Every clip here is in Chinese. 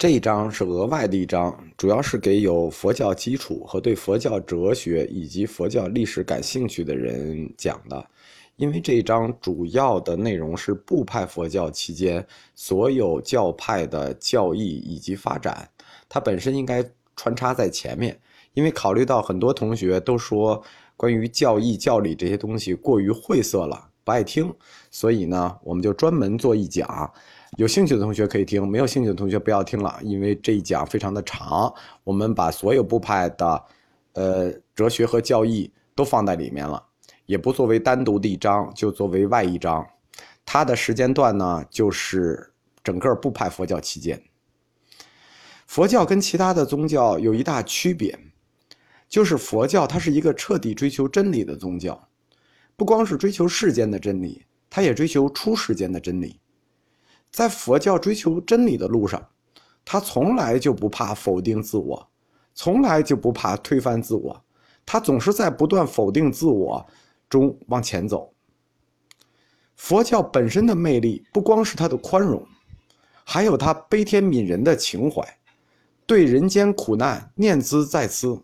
这一章是额外的一章，主要是给有佛教基础和对佛教哲学以及佛教历史感兴趣的人讲的。因为这一章主要的内容是部派佛教期间所有教派的教义以及发展，它本身应该穿插在前面。因为考虑到很多同学都说关于教义教理这些东西过于晦涩了，不爱听，所以呢，我们就专门做一讲。有兴趣的同学可以听，没有兴趣的同学不要听了，因为这一讲非常的长。我们把所有部派的，呃，哲学和教义都放在里面了，也不作为单独的一章，就作为外一章。它的时间段呢，就是整个部派佛教期间。佛教跟其他的宗教有一大区别，就是佛教它是一个彻底追求真理的宗教，不光是追求世间的真理，它也追求出世间的真理。在佛教追求真理的路上，他从来就不怕否定自我，从来就不怕推翻自我，他总是在不断否定自我中往前走。佛教本身的魅力不光是它的宽容，还有它悲天悯人的情怀，对人间苦难念兹在兹，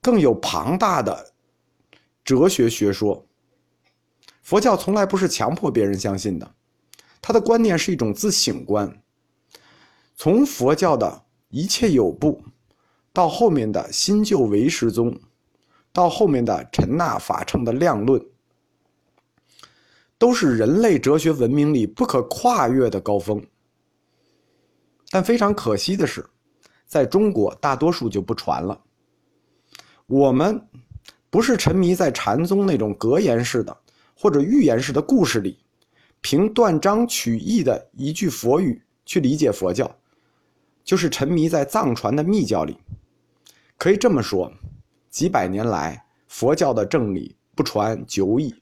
更有庞大的哲学学说。佛教从来不是强迫别人相信的。他的观念是一种自省观，从佛教的一切有部，到后面的新旧唯识宗，到后面的陈那法称的量论，都是人类哲学文明里不可跨越的高峰。但非常可惜的是，在中国大多数就不传了。我们不是沉迷在禅宗那种格言式的或者寓言式的故事里。凭断章取义的一句佛语去理解佛教，就是沉迷在藏传的密教里。可以这么说，几百年来佛教的正理不传久矣。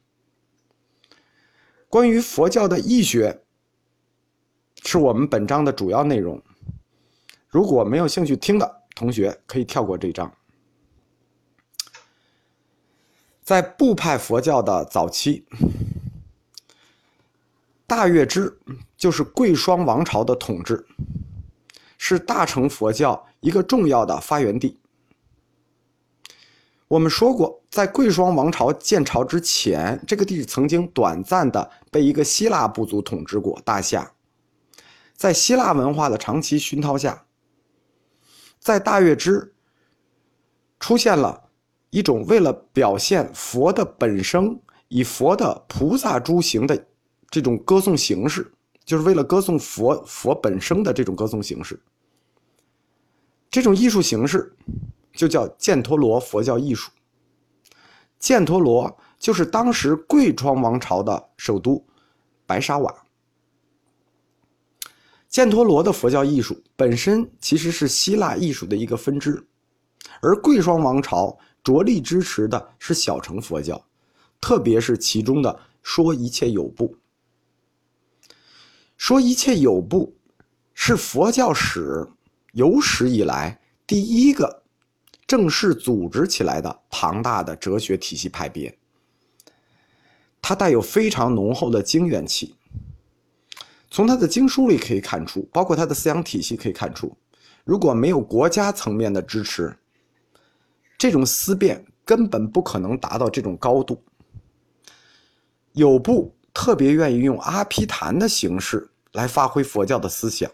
关于佛教的义学，是我们本章的主要内容。如果没有兴趣听的同学，可以跳过这章。在部派佛教的早期。大月支就是贵霜王朝的统治，是大乘佛教一个重要的发源地。我们说过，在贵霜王朝建朝之前，这个地曾经短暂的被一个希腊部族统治过。大夏，在希腊文化的长期熏陶下，在大月支出现了一种为了表现佛的本身，以佛的菩萨诸行的。这种歌颂形式，就是为了歌颂佛佛本身的这种歌颂形式。这种艺术形式就叫犍陀罗佛教艺术。犍陀罗就是当时贵霜王朝的首都白沙瓦。犍陀罗的佛教艺术本身其实是希腊艺术的一个分支，而贵霜王朝着力支持的是小乘佛教，特别是其中的说一切有部。说一切有部，是佛教史有史以来第一个正式组织起来的庞大的哲学体系派别。它带有非常浓厚的经元气。从它的经书里可以看出，包括它的思想体系可以看出，如果没有国家层面的支持，这种思辨根本不可能达到这种高度。有部。特别愿意用阿毗昙的形式来发挥佛教的思想。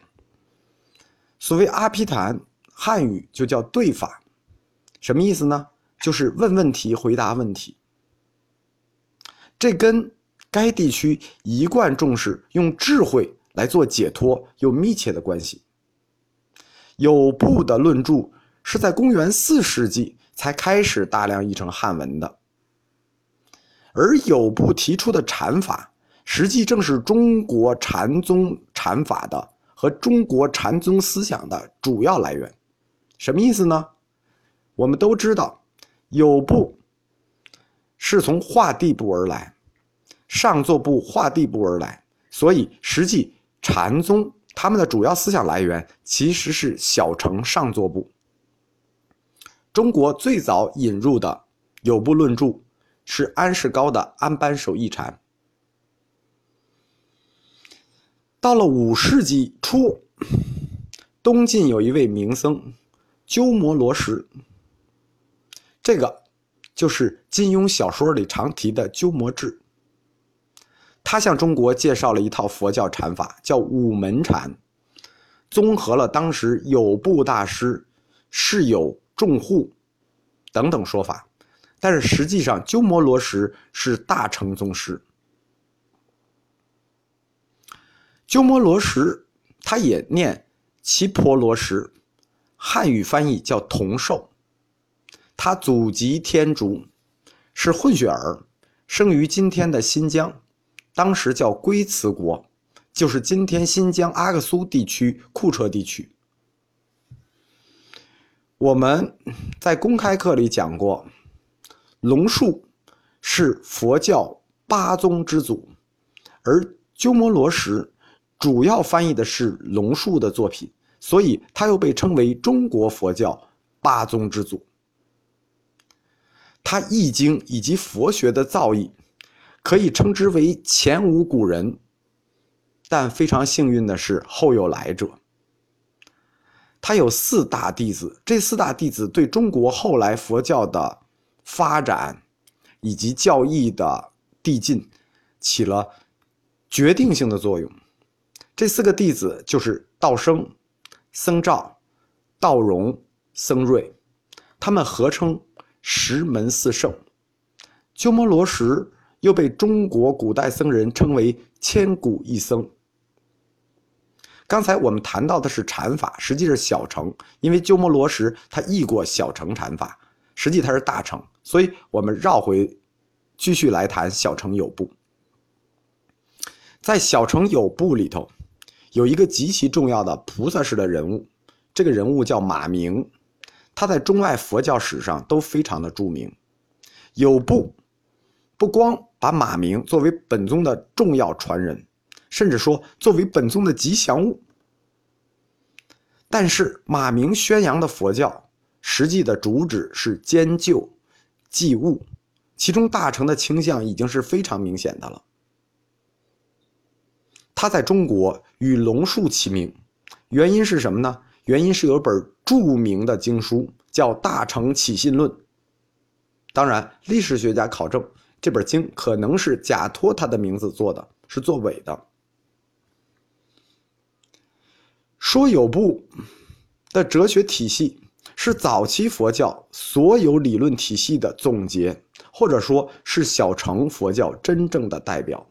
所谓阿毗昙，汉语就叫对法，什么意思呢？就是问问题，回答问题。这跟该地区一贯重视用智慧来做解脱有密切的关系。有部的论著是在公元四世纪才开始大量译成汉文的，而有部提出的禅法。实际正是中国禅宗禅法的和中国禅宗思想的主要来源，什么意思呢？我们都知道，有部是从画地部而来，上座部画地部而来，所以实际禅宗他们的主要思想来源其实是小乘上座部。中国最早引入的有部论著是安世高的《安般守义禅》。到了五世纪初，东晋有一位名僧鸠摩罗什，这个就是金庸小说里常提的鸠摩智。他向中国介绍了一套佛教禅法，叫五门禅，综合了当时有部大师、释有众护等等说法。但是实际上，鸠摩罗什是大乘宗师。鸠摩罗什，他也念奇婆罗什，汉语翻译叫同寿。他祖籍天竺，是混血儿，生于今天的新疆，当时叫龟兹国，就是今天新疆阿克苏地区库车地区。我们在公开课里讲过。龙树是佛教八宗之祖，而鸠摩罗什主要翻译的是龙树的作品，所以他又被称为中国佛教八宗之祖。他易经以及佛学的造诣，可以称之为前无古人。但非常幸运的是，后有来者。他有四大弟子，这四大弟子对中国后来佛教的。发展以及教义的递进起了决定性的作用。这四个弟子就是道生、僧肇、道融、僧瑞，他们合称十门四圣。鸠摩罗什又被中国古代僧人称为千古一僧。刚才我们谈到的是禅法，实际是小乘，因为鸠摩罗什他译过小乘禅法。实际它是大乘，所以我们绕回，继续来谈小乘有部。在小乘有部里头，有一个极其重要的菩萨式的人物，这个人物叫马明，他在中外佛教史上都非常的著名。有部不光把马明作为本宗的重要传人，甚至说作为本宗的吉祥物，但是马明宣扬的佛教。实际的主旨是兼救济物，其中大乘的倾向已经是非常明显的了。他在中国与龙树齐名，原因是什么呢？原因是有本著名的经书叫《大乘起信论》。当然，历史学家考证这本经可能是假托他的名字做的，是作伪的。说有部的哲学体系。是早期佛教所有理论体系的总结，或者说是小乘佛教真正的代表。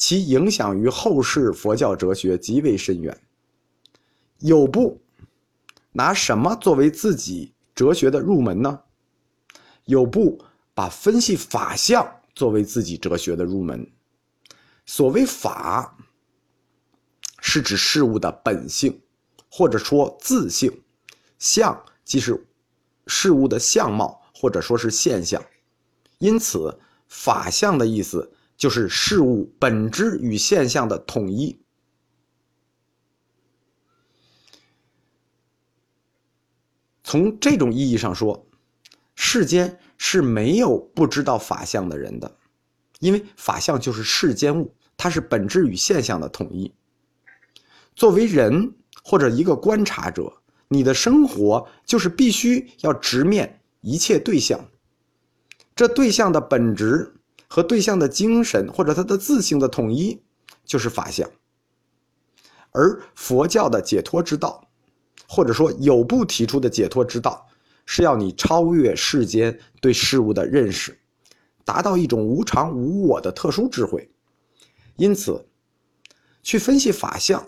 其影响于后世佛教哲学极为深远。有部拿什么作为自己哲学的入门呢？有部把分析法相作为自己哲学的入门。所谓法，是指事物的本性，或者说自性。相即是事物的相貌，或者说是现象，因此法相的意思就是事物本质与现象的统一。从这种意义上说，世间是没有不知道法相的人的，因为法相就是世间物，它是本质与现象的统一。作为人或者一个观察者。你的生活就是必须要直面一切对象，这对象的本质和对象的精神或者它的自性的统一，就是法相。而佛教的解脱之道，或者说有部提出的解脱之道，是要你超越世间对事物的认识，达到一种无常无我的特殊智慧。因此，去分析法相，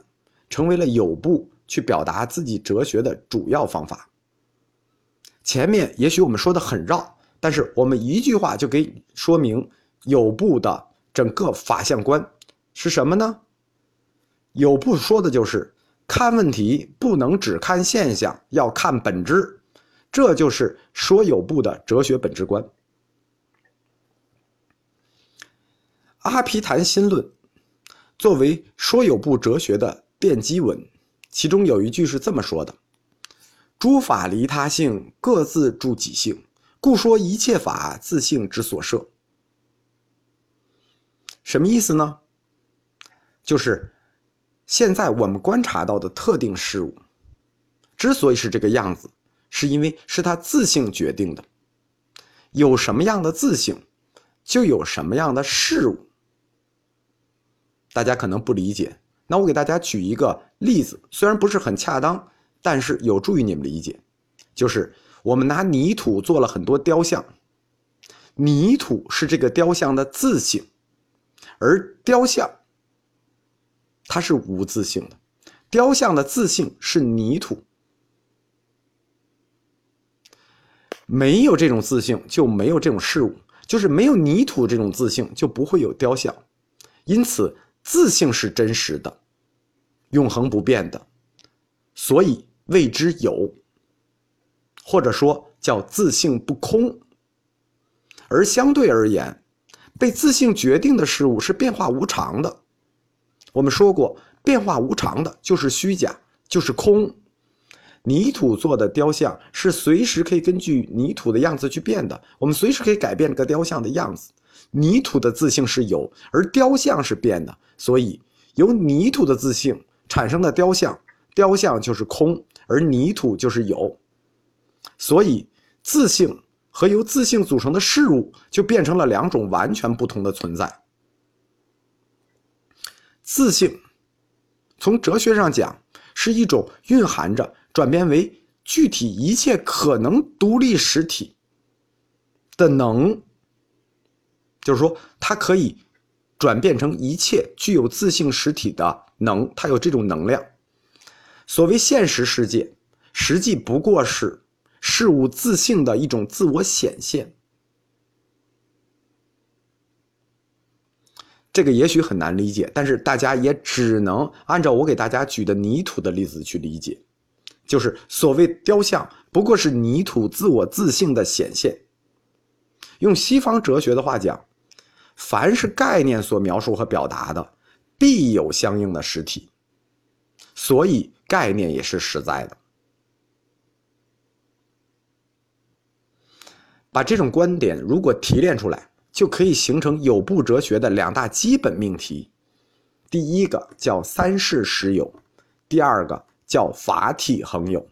成为了有部。去表达自己哲学的主要方法。前面也许我们说的很绕，但是我们一句话就可以说明有部的整个法相观是什么呢？有部说的就是看问题不能只看现象，要看本质，这就是说有部的哲学本质观。阿毗昙心论作为说有部哲学的奠基文。其中有一句是这么说的：“诸法离他性，各自住己性，故说一切法自性之所设。”什么意思呢？就是现在我们观察到的特定事物，之所以是这个样子，是因为是它自性决定的。有什么样的自性，就有什么样的事物。大家可能不理解，那我给大家举一个例子，虽然不是很恰当，但是有助于你们理解。就是我们拿泥土做了很多雕像，泥土是这个雕像的自性，而雕像它是无自性的，雕像的自性是泥土。没有这种自性，就没有这种事物，就是没有泥土这种自性，就不会有雕像。因此，自性是真实的，永恒不变的，所以谓之有，或者说叫自性不空。而相对而言，被自性决定的事物是变化无常的。我们说过，变化无常的就是虚假，就是空。泥土做的雕像是随时可以根据泥土的样子去变的，我们随时可以改变这个雕像的样子。泥土的自性是有，而雕像是变的，所以由泥土的自性产生的雕像，雕像就是空，而泥土就是有。所以自性和由自性组成的事物就变成了两种完全不同的存在。自性，从哲学上讲，是一种蕴含着。转变为具体一切可能独立实体的能，就是说，它可以转变成一切具有自性实体的能，它有这种能量。所谓现实世界，实际不过是事物自性的一种自我显现。这个也许很难理解，但是大家也只能按照我给大家举的泥土的例子去理解。就是所谓雕像，不过是泥土自我自性的显现。用西方哲学的话讲，凡是概念所描述和表达的，必有相应的实体，所以概念也是实在的。把这种观点如果提炼出来，就可以形成有部哲学的两大基本命题：第一个叫三世实有，第二个。叫法体恒有。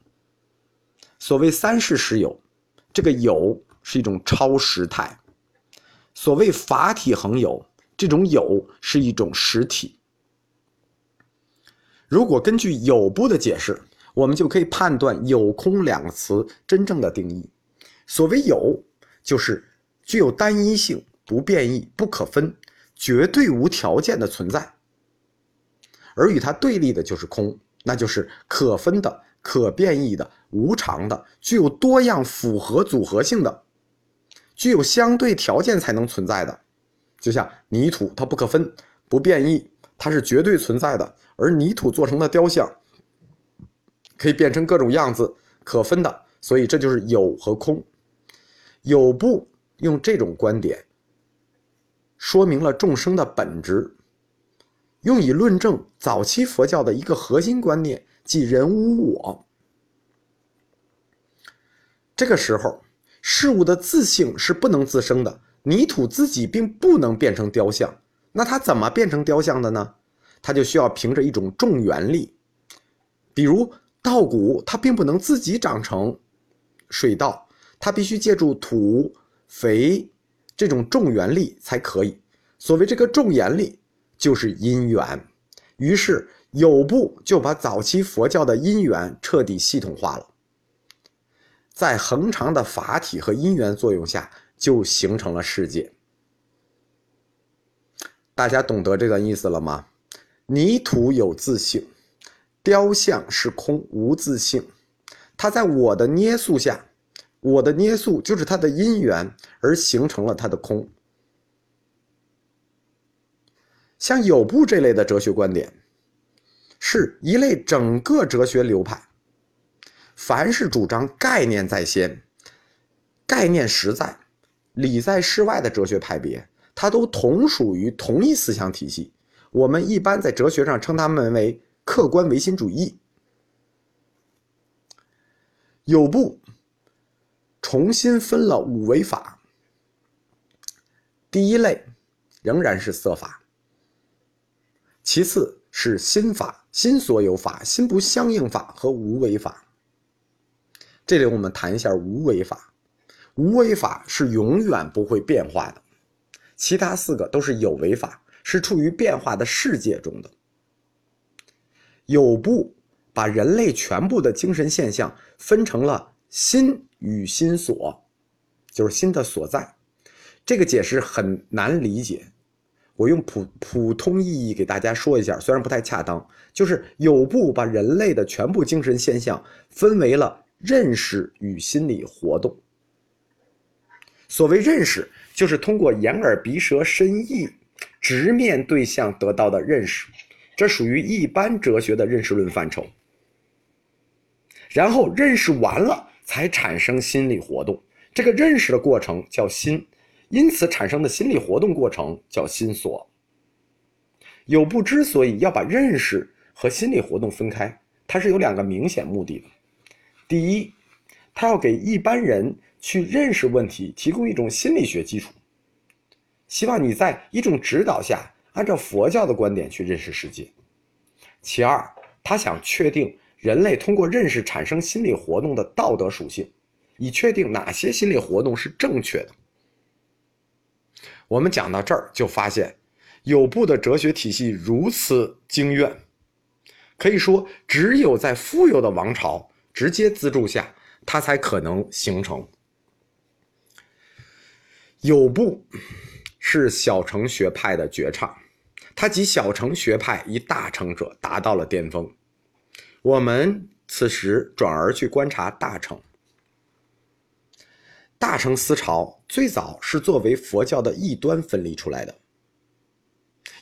所谓三世实有，这个有是一种超实态；所谓法体恒有，这种有是一种实体。如果根据有部的解释，我们就可以判断“有空”两个词真正的定义。所谓有，就是具有单一性、不变异、不可分、绝对无条件的存在；而与它对立的就是空。那就是可分的、可变异的、无常的、具有多样符合组合性的、具有相对条件才能存在的。就像泥土，它不可分、不变异，它是绝对存在的。而泥土做成的雕像，可以变成各种样子，可分的。所以这就是有和空。有部用这种观点，说明了众生的本质。用以论证早期佛教的一个核心观念，即人无我。这个时候，事物的自性是不能自生的，泥土自己并不能变成雕像。那它怎么变成雕像的呢？它就需要凭着一种重原力，比如稻谷，它并不能自己长成水稻，它必须借助土、肥这种重原力才可以。所谓这个重原力。就是因缘，于是有部就把早期佛教的因缘彻底系统化了，在恒常的法体和因缘作用下，就形成了世界。大家懂得这段意思了吗？泥土有自性，雕像是空无自性，它在我的捏塑下，我的捏塑就是它的因缘，而形成了它的空。像有部这类的哲学观点，是一类整个哲学流派。凡是主张概念在先、概念实在、理在事外的哲学派别，它都同属于同一思想体系。我们一般在哲学上称他们为客观唯心主义。有部重新分了五维法，第一类仍然是色法。其次是心法，心所有法、心不相应法和无为法。这里我们谈一下无为法。无为法是永远不会变化的，其他四个都是有为法，是处于变化的世界中的。有部把人类全部的精神现象分成了心与心所，就是心的所在。这个解释很难理解，我用普普通意义给大家说一下，虽然不太恰当，就是有部把人类的全部精神现象分为了认识与心理活动。所谓认识，就是通过眼耳鼻舌身意直面对象得到的认识。这属于一般哲学的认识论范畴。然后认识完了，才产生心理活动。这个认识的过程叫心，因此产生的心理活动过程叫心所。有部之所以要把认识和心理活动分开，它是有两个明显目的的。第一，他要给一般人去认识问题提供一种心理学基础，希望你在一种指导下。按照佛教的观点去认识世界。其二，他想确定人类通过认识产生心理活动的道德属性，以确定哪些心理活动是正确的。我们讲到这儿就发现，有部的哲学体系如此精院，可以说只有在富有的王朝直接资助下，它才可能形成。有部。是小乘学派的绝唱，他集小乘学派以大成者达到了巅峰。我们此时转而去观察大乘，大乘思潮最早是作为佛教的异端分离出来的。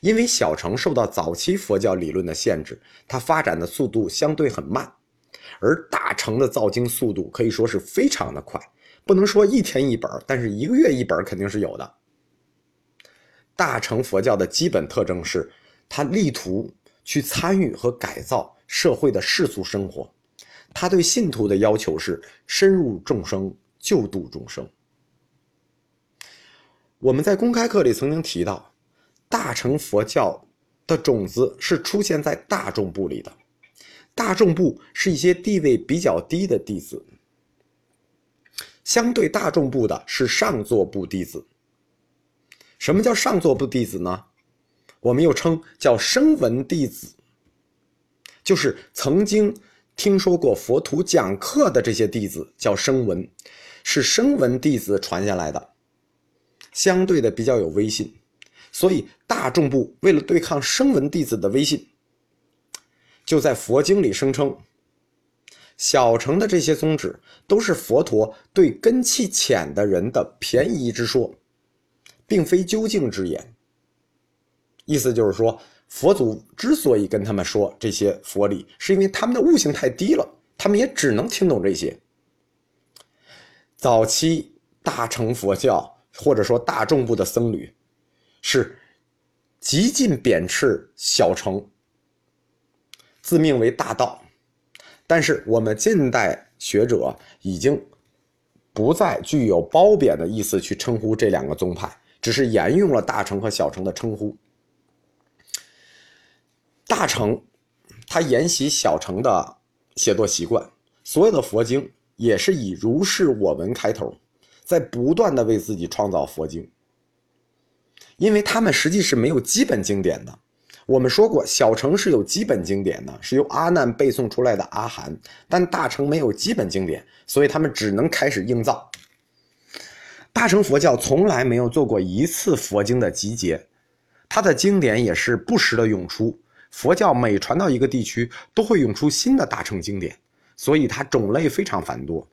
因为小乘受到早期佛教理论的限制，它发展的速度相对很慢，而大乘的造经速度可以说是非常的快，不能说一天一本，但是一个月一本肯定是有的。大乘佛教的基本特征是，他力图去参与和改造社会的世俗生活，他对信徒的要求是深入众生，救度众生。我们在公开课里曾经提到，大乘佛教的种子是出现在大众部里的，大众部是一些地位比较低的弟子，相对大众部的是上座部弟子。什么叫上座部弟子呢？我们又称叫声闻弟子，就是曾经听说过佛徒讲课的这些弟子叫声闻，是声闻弟子传下来的，相对的比较有威信。所以大众部为了对抗声闻弟子的威信，就在佛经里声称，小乘的这些宗旨都是佛陀对根气浅的人的便宜之说。并非究竟之言，意思就是说，佛祖之所以跟他们说这些佛理，是因为他们的悟性太低了，他们也只能听懂这些。早期大乘佛教或者说大众部的僧侣，是极尽贬斥小乘，自命为大道。但是我们近代学者已经不再具有褒贬的意思去称呼这两个宗派。只是沿用了大乘和小乘的称呼。大乘，他沿袭小乘的写作习惯，所有的佛经也是以“如是我闻”开头，在不断的为自己创造佛经。因为他们实际是没有基本经典的。我们说过，小乘是有基本经典的，是由阿难背诵出来的阿含，但大乘没有基本经典，所以他们只能开始硬造。大乘佛教从来没有做过一次佛经的集结，它的经典也是不时的涌出。佛教每传到一个地区，都会涌出新的大乘经典，所以它种类非常繁多。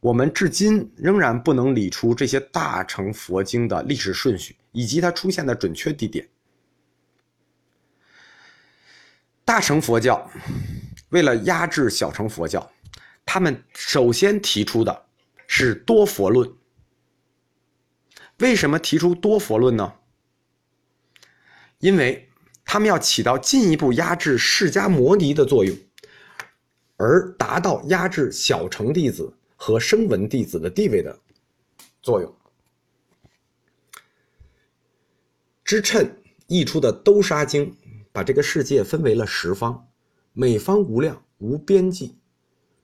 我们至今仍然不能理出这些大乘佛经的历史顺序以及它出现的准确地点。大乘佛教为了压制小乘佛教，他们首先提出的是多佛论。为什么提出多佛论呢？因为他们要起到进一步压制释迦摩尼的作用，而达到压制小乘弟子和声闻弟子的地位的作用。支谶译出的《兜沙经》把这个世界分为了十方，每方无量无边际，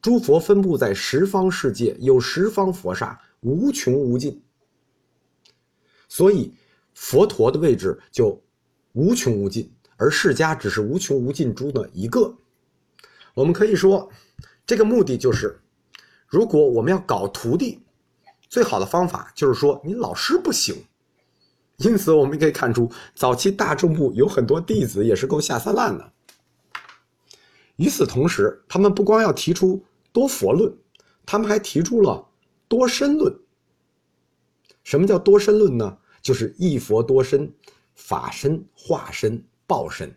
诸佛分布在十方世界，有十方佛刹，无穷无尽。所以佛陀的位置就无穷无尽，而释迦只是无穷无尽中的一个。我们可以说，这个目的就是，如果我们要搞徒弟，最好的方法就是说你老师不行。因此，我们可以看出，早期大众部有很多弟子也是够下三滥的。与此同时，他们不光要提出多佛论，他们还提出了多身论。什么叫多身论呢？就是一佛多身，法身、化身、报身。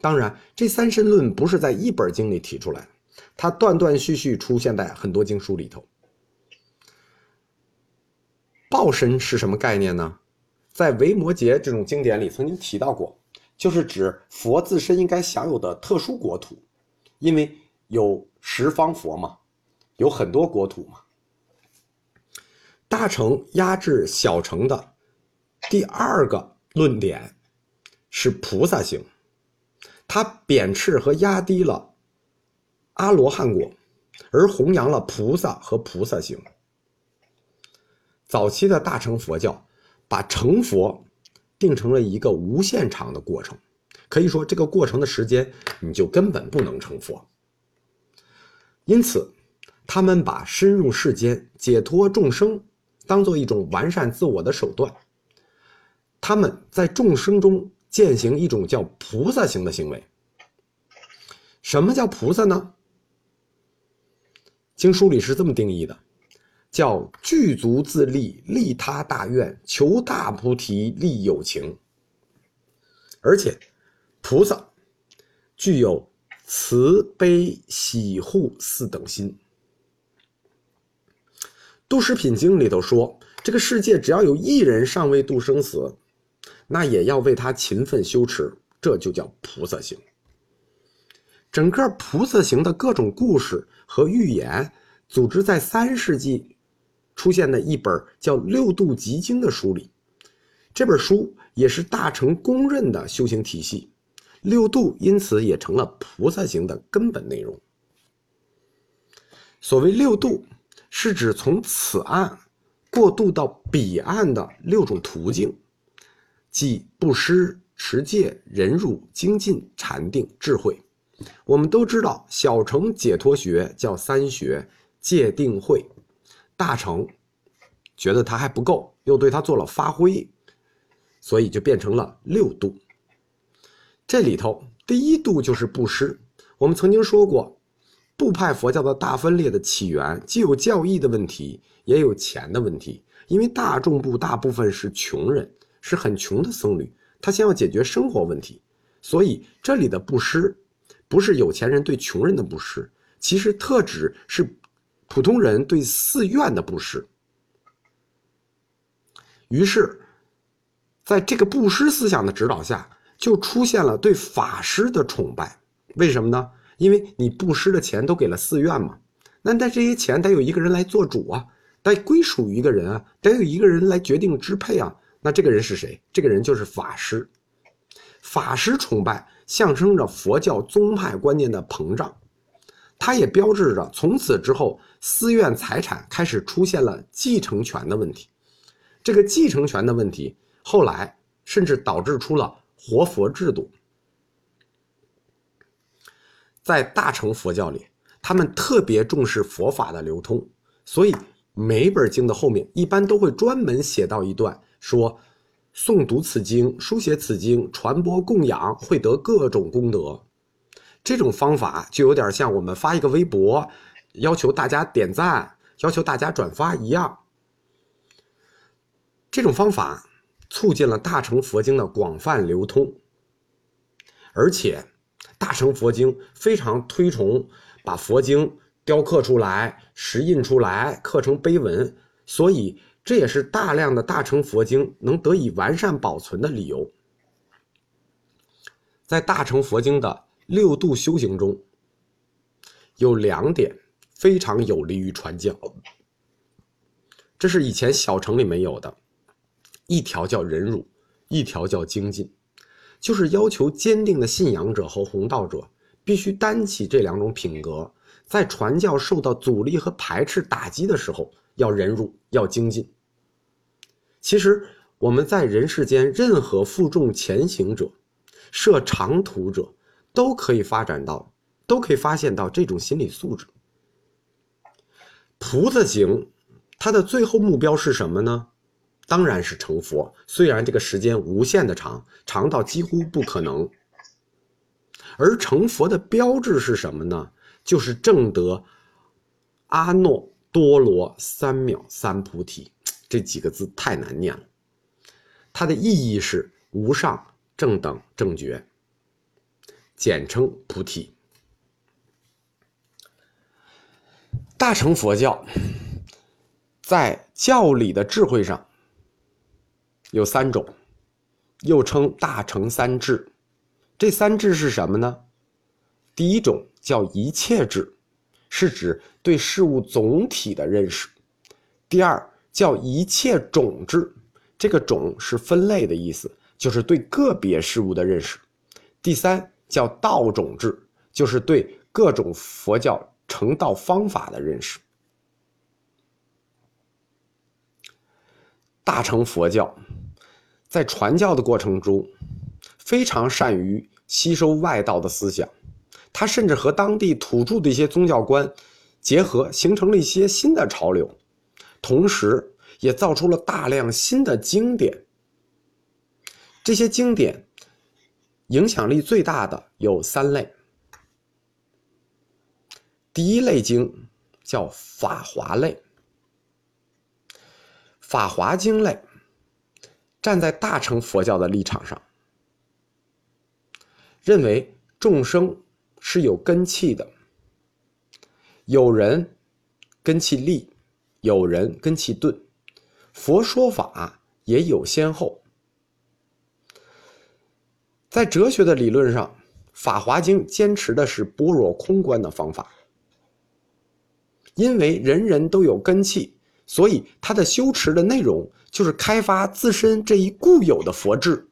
当然，这三身论不是在一本经里提出来的，它断断续续出现在很多经书里头。报身是什么概念呢？在《维摩诘》这种经典里曾经提到过，就是指佛自身应该享有的特殊国土，因为有十方佛嘛，有很多国土嘛。大乘压制小乘的第二个论点是菩萨行，他贬斥和压低了阿罗汉果，而弘扬了菩萨和菩萨行。早期的大乘佛教。把成佛定成了一个无限长的过程，可以说这个过程的时间你就根本不能成佛。因此，他们把深入世间、解脱众生当做一种完善自我的手段。他们在众生中践行一种叫菩萨行的行为。什么叫菩萨呢？经书里是这么定义的。叫具足自利，利他大愿，求大菩提，利有情。而且，菩萨具有慈悲喜护四等心。《度世品经》里头说，这个世界只要有一人尚未度生死，那也要为他勤奋修持，这就叫菩萨行。整个菩萨行的各种故事和寓言，组织在三世纪。出现的一本叫《六度集经》的书里，这本书也是大乘公认的修行体系，六度因此也成了菩萨行的根本内容。所谓六度，是指从此岸过渡到彼岸的六种途径，即布施、持戒、忍辱、精进、禅定、智慧。我们都知道，小乘解脱学叫三学：戒、定、慧。大成觉得他还不够，又对他做了发挥，所以就变成了六度。这里头第一度就是布施。我们曾经说过，部派佛教的大分裂的起源，既有教义的问题，也有钱的问题。因为大众部大部分是穷人，是很穷的僧侣，他先要解决生活问题，所以这里的布施不是有钱人对穷人的布施，其实特指是。普通人对寺院的布施，于是，在这个布施思想的指导下，就出现了对法师的崇拜。为什么呢？因为你布施的钱都给了寺院嘛，那但这些钱得有一个人来做主啊，得归属于一个人啊，得有一个人来决定支配啊。那这个人是谁？这个人就是法师。法师崇拜象征着佛教宗派观念的膨胀。它也标志着从此之后，寺院财产开始出现了继承权的问题。这个继承权的问题，后来甚至导致出了活佛制度。在大乘佛教里，他们特别重视佛法的流通，所以每本经的后面一般都会专门写到一段，说诵读此经、书写此经、传播供养，会得各种功德。这种方法就有点像我们发一个微博，要求大家点赞，要求大家转发一样。这种方法促进了大乘佛经的广泛流通，而且大乘佛经非常推崇把佛经雕刻出来、石印出来、刻成碑文，所以这也是大量的大乘佛经能得以完善保存的理由。在大乘佛经的。六度修行中有两点非常有利于传教，这是以前小城里没有的。一条叫忍辱，一条叫精进，就是要求坚定的信仰者和弘道者必须担起这两种品格，在传教受到阻力和排斥打击的时候，要忍辱，要精进。其实我们在人世间，任何负重前行者、涉长途者，都可以发展到，都可以发现到这种心理素质。菩萨行，它的最后目标是什么呢？当然是成佛。虽然这个时间无限的长，长到几乎不可能。而成佛的标志是什么呢？就是正得阿耨多罗三藐三菩提。这几个字太难念了，它的意义是无上正等正觉，简称菩提。大乘佛教在教理的智慧上有三种，又称大乘三智。这三智是什么呢？第一种叫一切智，是指对事物总体的认识；第二。叫一切种智，这个种是分类的意思，就是对个别事物的认识。第三叫道种智，就是对各种佛教成道方法的认识。大乘佛教在传教的过程中，非常善于吸收外道的思想，他甚至和当地土著的一些宗教观结合，形成了一些新的潮流。同时，也造出了大量新的经典。这些经典影响力最大的有三类。第一类经叫《法华类》，《法华经》类站在大乘佛教的立场上，认为众生是有根器的，有人根器利。有人跟其顿，佛说法也有先后。在哲学的理论上，《法华经》坚持的是般若空观的方法。因为人人都有根器，所以他的修持的内容就是开发自身这一固有的佛智。《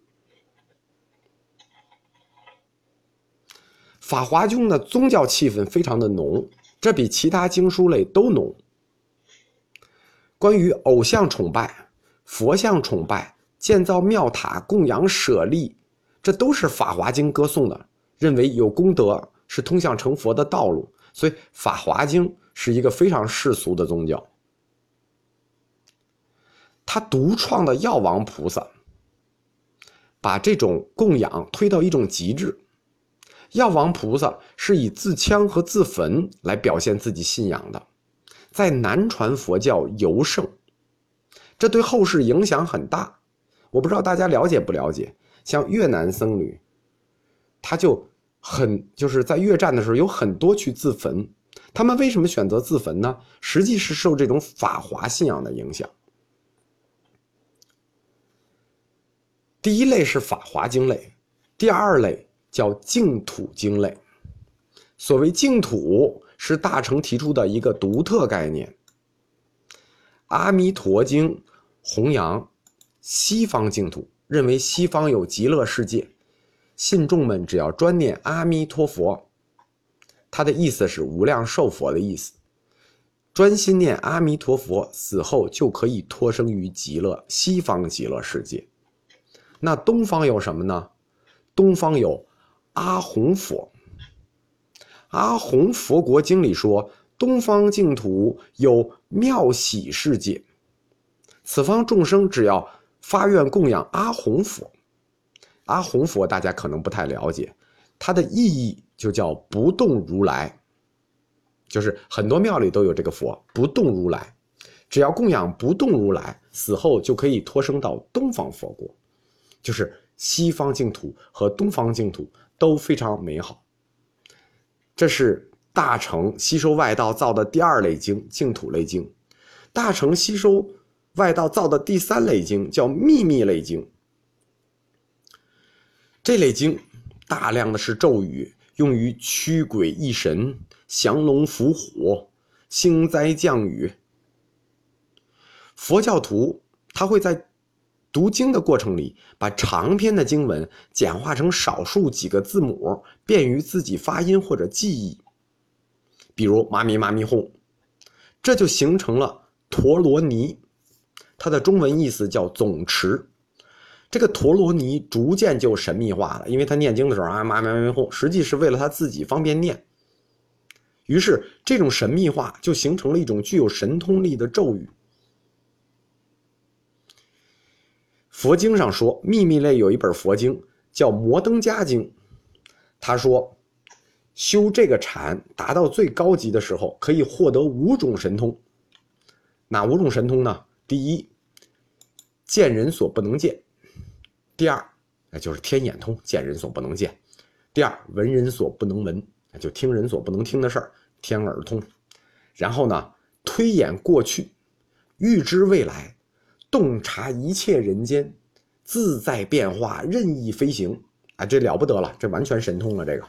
法华经》的宗教气氛非常的浓，这比其他经书类都浓。关于偶像崇拜、佛像崇拜、建造庙塔、供养舍利，这都是《法华经》歌颂的，认为有功德是通向成佛的道路，所以《法华经》是一个非常世俗的宗教。他独创的药王菩萨，把这种供养推到一种极致。药王菩萨是以自戕和自焚来表现自己信仰的。在南传佛教尤盛，这对后世影响很大。我不知道大家了解不了解，像越南僧侣，他就很就是在越战的时候有很多去自焚。他们为什么选择自焚呢？实际是受这种法华信仰的影响。第一类是法华经类，第二类叫净土经类。所谓净土。是大乘提出的一个独特概念，《阿弥陀经》弘扬西方净土，认为西方有极乐世界，信众们只要专念阿弥陀佛，它的意思是无量寿佛的意思，专心念阿弥陀佛，死后就可以托生于极乐西方极乐世界。那东方有什么呢？东方有阿弘佛。阿弘佛国经里说，东方净土有妙喜世界，此方众生只要发愿供养阿弘佛，阿弘佛大家可能不太了解，它的意义就叫不动如来，就是很多庙里都有这个佛，不动如来，只要供养不动如来，死后就可以托生到东方佛国，就是西方净土和东方净土都非常美好。这是大乘吸收外道造的第二类经，净土类经；大乘吸收外道造的第三类经叫秘密类经。这类经大量的是咒语，用于驱鬼役神、降龙伏虎、兴灾降雨。佛教徒他会在读经的过程里，把长篇的经文简化成少数几个字母，便于自己发音或者记忆。比如“妈咪妈咪哄”，这就形成了陀罗尼，它的中文意思叫总持。这个陀罗尼逐渐就神秘化了，因为他念经的时候啊，妈咪妈咪哄，实际是为了他自己方便念。于是，这种神秘化就形成了一种具有神通力的咒语。佛经上说，秘密类有一本佛经叫《摩登伽经》，他说，修这个禅达到最高级的时候，可以获得五种神通。哪五种神通呢？第一，见人所不能见；第二，那就是天眼通，见人所不能见；第二，闻人所不能闻，就听人所不能听的事儿，天耳通。然后呢，推演过去，预知未来。洞察一切人间，自在变化，任意飞行，啊，这了不得了，这完全神通了。这个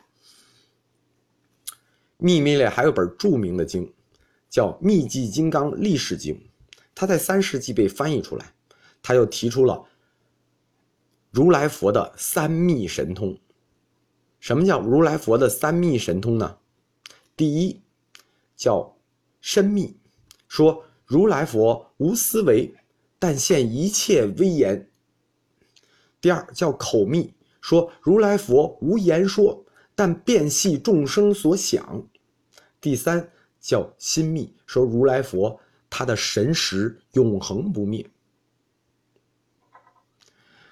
秘密类还有本著名的经，叫《密记金刚历史经》，它在三世纪被翻译出来，他又提出了如来佛的三密神通。什么叫如来佛的三密神通呢？第一叫深密，说如来佛无思维。但现一切威严。第二叫口密，说如来佛无言说，但遍系众生所想。第三叫心密，说如来佛他的神识永恒不灭。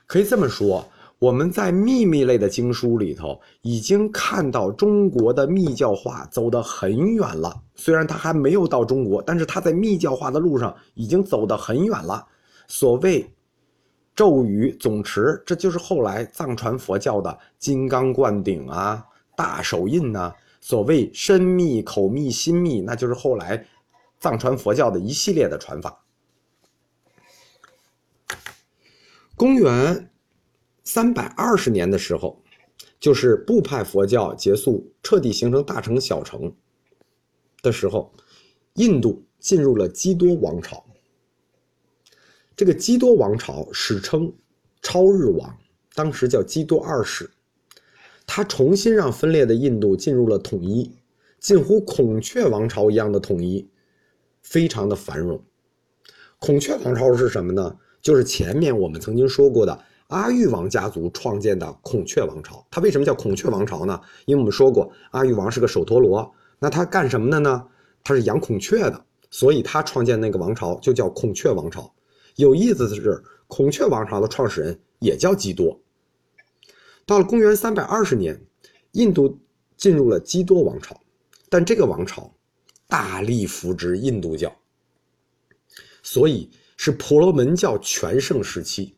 可以这么说，我们在秘密类的经书里头已经看到中国的密教化走得很远了。虽然他还没有到中国，但是他在密教化的路上已经走得很远了。所谓咒语总持，这就是后来藏传佛教的金刚灌顶啊、大手印呐。所谓身密、口密、心密，那就是后来藏传佛教的一系列的传法。公元三百二十年的时候，就是部派佛教结束、彻底形成大乘小乘的时候，印度进入了基多王朝。这个基多王朝史称超日王，当时叫基多二世，他重新让分裂的印度进入了统一，近乎孔雀王朝一样的统一，非常的繁荣。孔雀王朝是什么呢？就是前面我们曾经说过的阿育王家族创建的孔雀王朝。它为什么叫孔雀王朝呢？因为我们说过阿育王是个首陀罗，那他干什么的呢？他是养孔雀的，所以他创建那个王朝就叫孔雀王朝。有意思的是，孔雀王朝的创始人也叫基多。到了公元三百二十年，印度进入了基多王朝，但这个王朝大力扶植印度教，所以是婆罗门教全盛时期。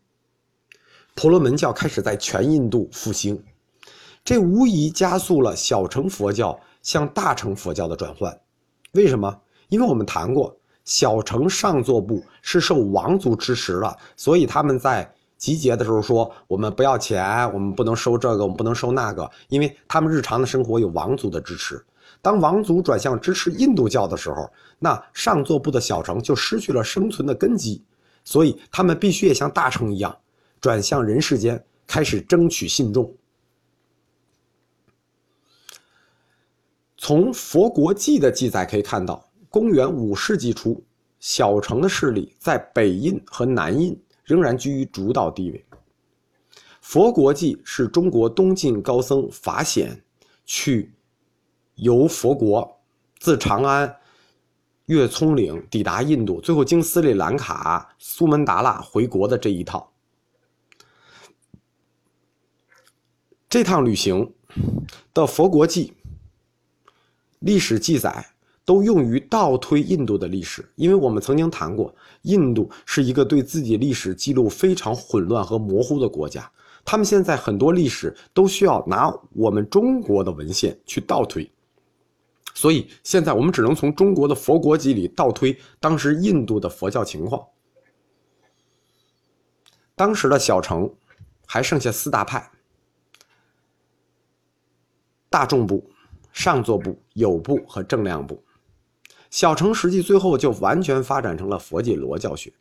婆罗门教开始在全印度复兴，这无疑加速了小乘佛教向大乘佛教的转换。为什么？因为我们谈过。小乘上座部是受王族支持的，所以他们在集结的时候说：“我们不要钱，我们不能收这个，我们不能收那个，因为他们日常的生活有王族的支持。当王族转向支持印度教的时候，那上座部的小乘就失去了生存的根基，所以他们必须也像大乘一样，转向人世间，开始争取信众。”从《佛国记》的记载可以看到。公元五世纪初，小城的势力在北印和南印仍然居于主导地位。佛国记是中国东晋高僧法显去游佛国，自长安越葱岭抵达印度，最后经斯里兰卡、苏门答腊回国的这一套。这趟旅行的佛国记历史记载。都用于倒推印度的历史，因为我们曾经谈过，印度是一个对自己历史记录非常混乱和模糊的国家。他们现在很多历史都需要拿我们中国的文献去倒推，所以现在我们只能从中国的佛国记里倒推当时印度的佛教情况。当时的小乘还剩下四大派：大众部、上座部、有部和正量部。小城实际最后就完全发展成了佛系罗教学。